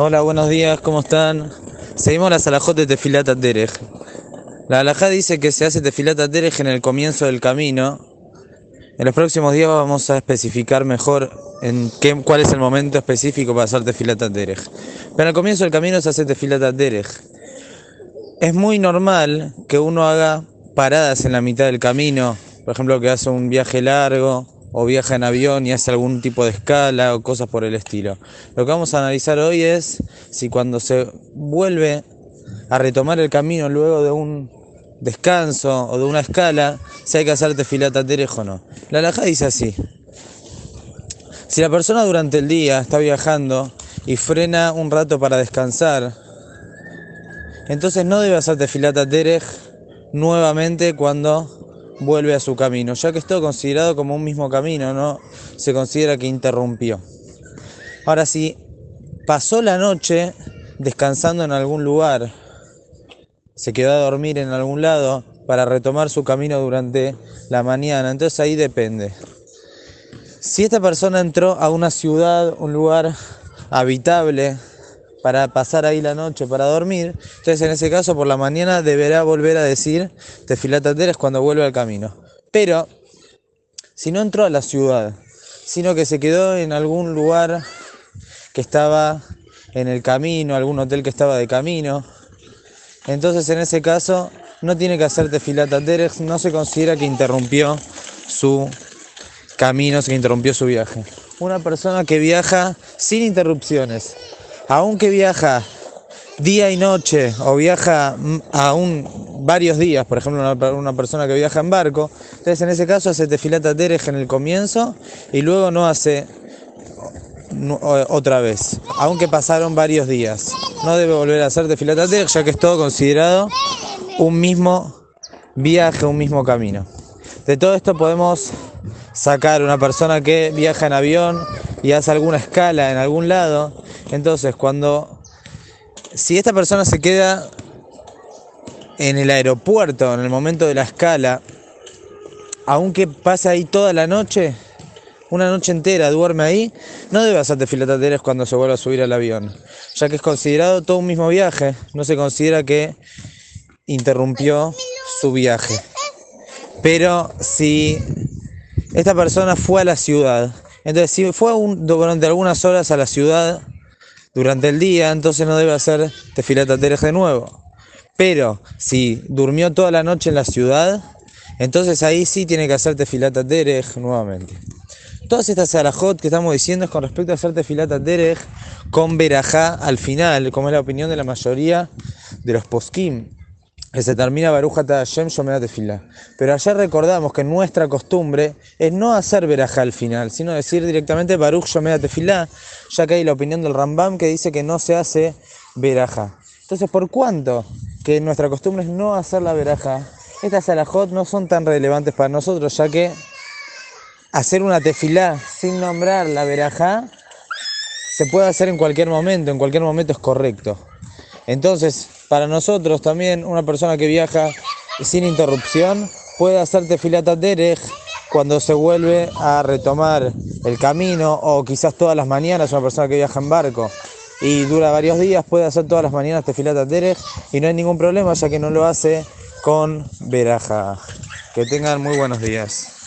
Hola, buenos días, ¿cómo están? Seguimos la salajot de Tefilat Derech. La alajá dice que se hace Tefilat Derech en el comienzo del camino. En los próximos días vamos a especificar mejor en qué, cuál es el momento específico para hacer Tefilat Derech. Pero al comienzo del camino se hace Tefilat Derech. Es muy normal que uno haga paradas en la mitad del camino, por ejemplo, que hace un viaje largo o viaja en avión y hace algún tipo de escala o cosas por el estilo. Lo que vamos a analizar hoy es si cuando se vuelve a retomar el camino luego de un descanso o de una escala, si hay que hacer tefilata o no. La alhaja dice así. Si la persona durante el día está viajando y frena un rato para descansar, entonces no debe hacer tefilata terej nuevamente cuando vuelve a su camino, ya que es considerado como un mismo camino, no se considera que interrumpió. Ahora, si pasó la noche descansando en algún lugar, se quedó a dormir en algún lado para retomar su camino durante la mañana, entonces ahí depende. Si esta persona entró a una ciudad, un lugar habitable, para pasar ahí la noche, para dormir. Entonces en ese caso por la mañana deberá volver a decir es cuando vuelve al camino. Pero si no entró a la ciudad, sino que se quedó en algún lugar que estaba en el camino, algún hotel que estaba de camino, entonces en ese caso no tiene que hacer tefilata no se considera que interrumpió su camino, que interrumpió su viaje. Una persona que viaja sin interrupciones, aunque viaja día y noche o viaja aún varios días, por ejemplo una, persona que viaja en barco, entonces en ese caso hace tefilata terej en el comienzo y luego no hace otra vez, aunque pasaron varios días. No debe volver a hacer tefilata terej ya que es todo considerado un mismo viaje, un mismo camino. De todo esto podemos sacar una persona que viaja en avión y hace alguna escala en algún lado, entonces, cuando, si esta persona se queda en el aeropuerto en el momento de la escala, aunque pase ahí toda la noche, una noche entera duerme ahí, no debe hacer tefilatateres cuando se vuelva a subir al avión, ya que es considerado todo un mismo viaje, no se considera que interrumpió su viaje. Pero si esta persona fue a la ciudad, entonces si fue durante algunas horas a la ciudad, durante el día, entonces no debe hacer tefilata de nuevo. Pero si durmió toda la noche en la ciudad, entonces ahí sí tiene que hacer tefilata terej nuevamente. Todas estas alajot que estamos diciendo es con respecto a hacer tefilata terej con verajá al final, como es la opinión de la mayoría de los poskim se termina Barujata Hashem Shomeat Tefilá. Pero ayer recordamos que nuestra costumbre es no hacer verajá al final, sino decir directamente Baruch Shomeat Tefilá, ya que hay la opinión del Rambam que dice que no se hace verajá. Entonces, ¿por cuánto que nuestra costumbre es no hacer la verajá? Estas alajot no son tan relevantes para nosotros, ya que hacer una tefilá sin nombrar la verajá se puede hacer en cualquier momento, en cualquier momento es correcto. Entonces, para nosotros también, una persona que viaja sin interrupción puede hacer tefilata derech cuando se vuelve a retomar el camino o quizás todas las mañanas una persona que viaja en barco y dura varios días puede hacer todas las mañanas tefilata y no hay ningún problema ya que no lo hace con veraja. Que tengan muy buenos días.